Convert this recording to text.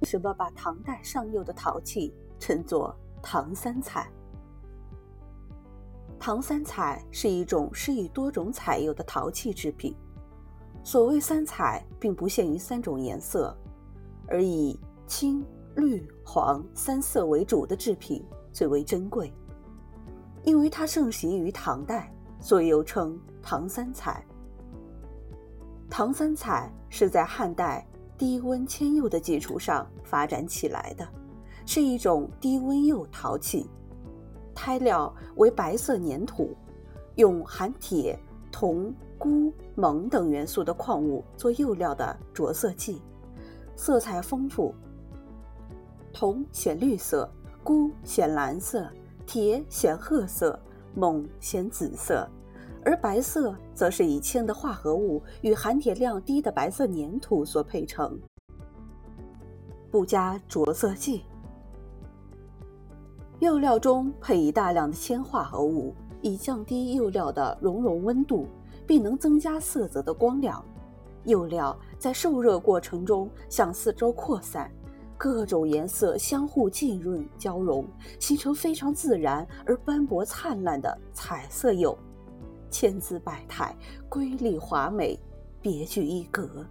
为什么把唐代上釉的陶器称作唐三彩？唐三彩是一种施以多种彩釉的陶器制品。所谓三彩，并不限于三种颜色，而以青、绿、黄三色为主的制品最为珍贵。因为它盛行于唐代，所以又称唐三彩。唐三彩是在汉代低温铅釉的基础上发展起来的，是一种低温釉陶器，胎料为白色粘土，用含铁、铜、钴、锰等元素的矿物做釉料的着色剂，色彩丰富。铜显绿色，钴显蓝色，铁显褐色，锰显紫色。而白色则是以铅的化合物与含铁量低的白色粘土所配成，不加着色剂。釉料中配以大量的铅化合物，以降低釉料的熔融温度，并能增加色泽的光亮。釉料在受热过程中向四周扩散，各种颜色相互浸润交融，形成非常自然而斑驳灿烂的彩色釉。千姿百态，瑰丽华美，别具一格。